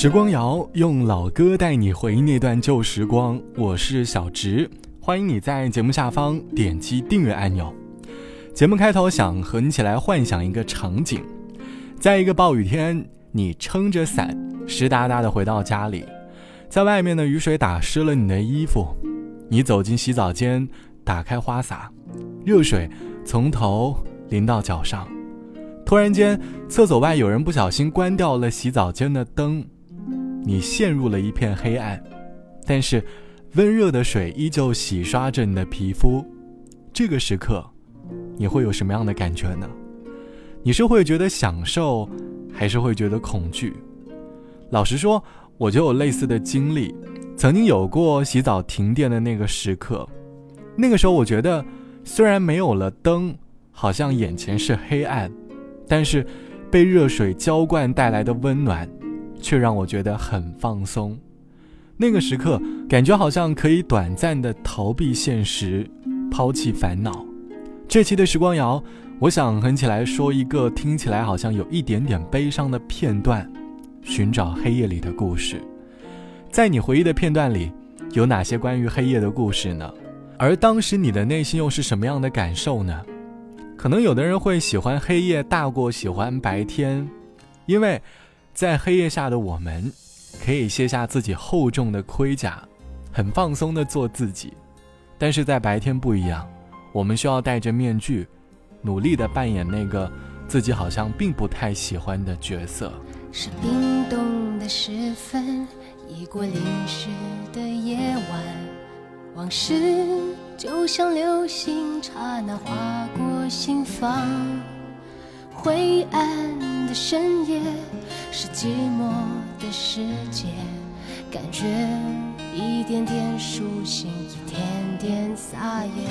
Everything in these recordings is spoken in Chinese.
时光谣用老歌带你回忆那段旧时光，我是小植，欢迎你在节目下方点击订阅按钮。节目开头想和你一起来幻想一个场景，在一个暴雨天，你撑着伞，湿哒哒的回到家里，在外面的雨水打湿了你的衣服，你走进洗澡间，打开花洒，热水从头淋到脚上，突然间，厕所外有人不小心关掉了洗澡间的灯。你陷入了一片黑暗，但是温热的水依旧洗刷着你的皮肤。这个时刻，你会有什么样的感觉呢？你是会觉得享受，还是会觉得恐惧？老实说，我就有类似的经历，曾经有过洗澡停电的那个时刻。那个时候，我觉得虽然没有了灯，好像眼前是黑暗，但是被热水浇灌带来的温暖。却让我觉得很放松，那个时刻感觉好像可以短暂的逃避现实，抛弃烦恼。这期的时光谣，我想哼起来说一个听起来好像有一点点悲伤的片段，寻找黑夜里的故事。在你回忆的片段里，有哪些关于黑夜的故事呢？而当时你的内心又是什么样的感受呢？可能有的人会喜欢黑夜大过喜欢白天，因为。在黑夜下的我们，可以卸下自己厚重的盔甲，很放松的做自己；但是在白天不一样，我们需要戴着面具，努力的扮演那个自己好像并不太喜欢的角色。是冰冻的时分，已过淋湿的夜晚，往事就像流星，刹那划过心房。灰暗的深夜，是寂寞的世界，感觉一点点苏醒，一点点撒野。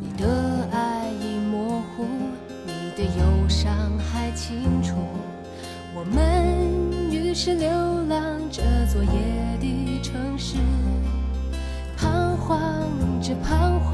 你的爱已模糊，你的忧伤还清楚。我们于是流浪这座夜的城市，彷徨着彷徨，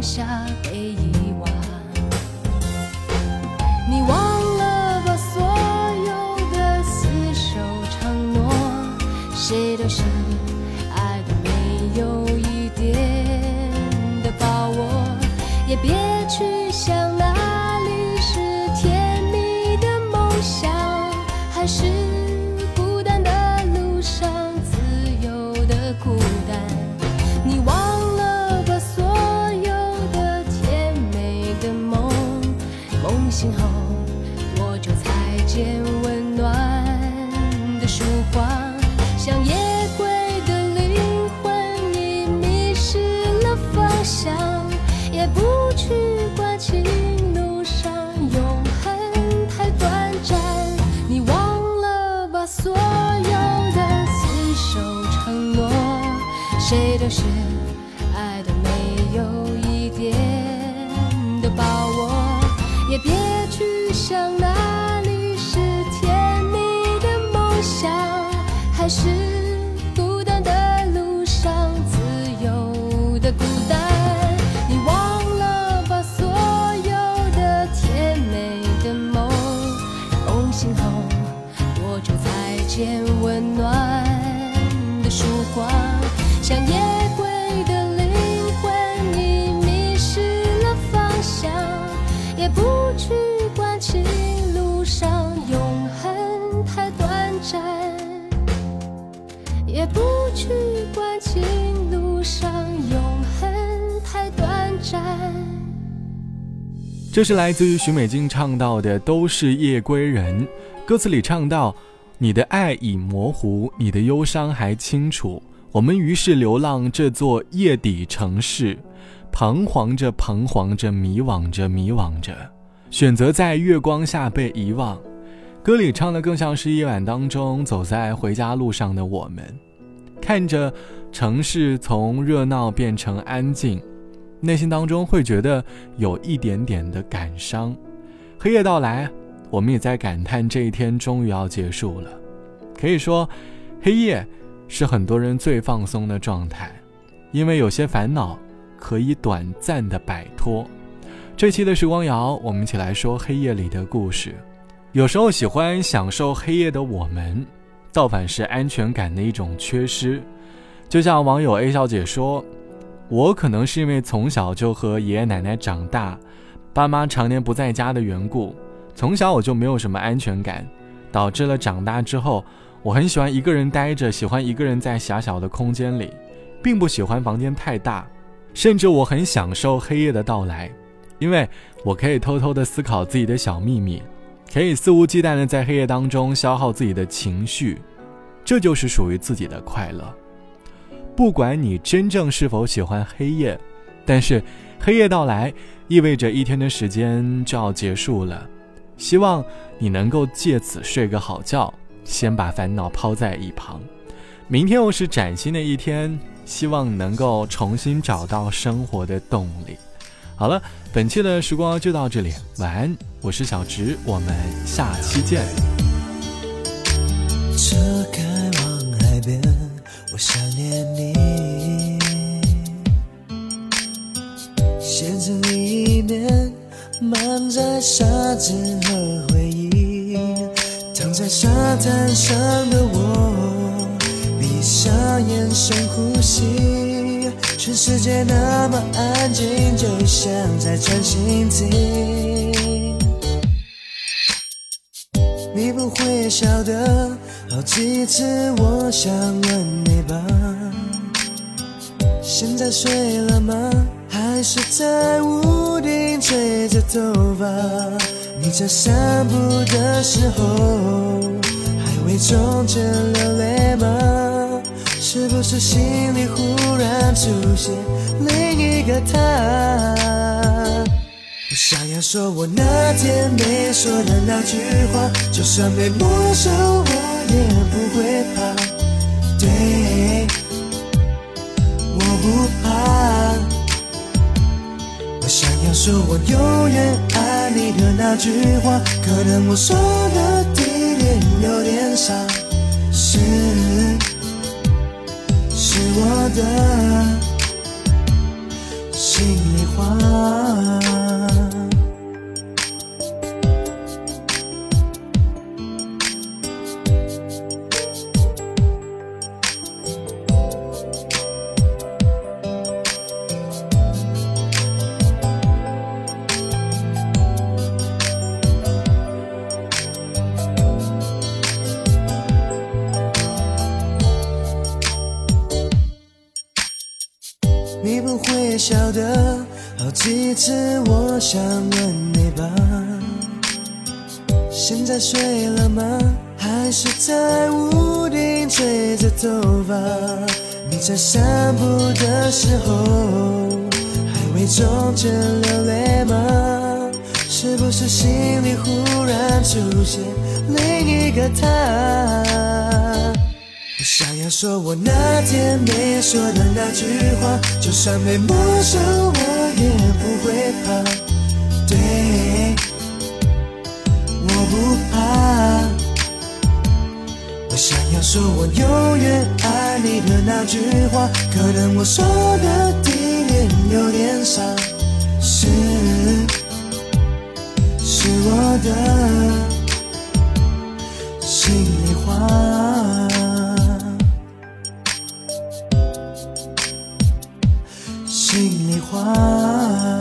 下背影都是爱的没有一点的把握，也别去想哪里是甜蜜的梦想，还是孤单的路上自由的孤单。你忘了把所有的甜美的梦梦醒后，握住再见温暖这是来自于许美静唱到的《都是夜归人》，歌词里唱到：“你的爱已模糊，你的忧伤还清楚。我们于是流浪这座夜底城市，彷徨着，彷徨着，迷惘着，迷惘着，选择在月光下被遗忘。”歌里唱的更像是夜晚当中走在回家路上的我们，看着城市从热闹变成安静。内心当中会觉得有一点点的感伤。黑夜到来，我们也在感叹这一天终于要结束了。可以说，黑夜是很多人最放松的状态，因为有些烦恼可以短暂的摆脱。这期的时光谣，我们一起来说黑夜里的故事。有时候喜欢享受黑夜的我们，倒反是安全感的一种缺失。就像网友 A 小姐说。我可能是因为从小就和爷爷奶奶长大，爸妈常年不在家的缘故，从小我就没有什么安全感，导致了长大之后，我很喜欢一个人待着，喜欢一个人在狭小的空间里，并不喜欢房间太大，甚至我很享受黑夜的到来，因为我可以偷偷的思考自己的小秘密，可以肆无忌惮的在黑夜当中消耗自己的情绪，这就是属于自己的快乐。不管你真正是否喜欢黑夜，但是黑夜到来意味着一天的时间就要结束了。希望你能够借此睡个好觉，先把烦恼抛在一旁。明天又是崭新的一天，希望能够重新找到生活的动力。好了，本期的时光就到这里，晚安，我是小直，我们下期见。车开往海边。我想念鞋子里面满载沙子和回忆，躺在沙滩上的我，闭上眼深呼吸，全世界那么安静，就像在专心听。你不会晓得。好几次我想问你吧，现在睡了吗？还是在屋顶吹着头发？你在散步的时候，还会冲着流泪吗？是不是心里忽然出现另一个他？我想要说我那天没说的那句话，就算被没收，我也不会怕。对，我不怕。他说我永远爱你的那句话，可能我说的地点有点傻，是，是我的心里话。你不会晓得，好几次我想问你吧，现在睡了吗？还是在屋顶吹着头发？你在散步的时候，还会冲着流泪吗？是不是心里忽然出现另一个他？我想要说我那天没说的那句话，就算被没收，我也不会怕。对，我不怕。我想要说我永远爱你的那句话，可能我说的地点有点傻，是是我的心里话。心里话。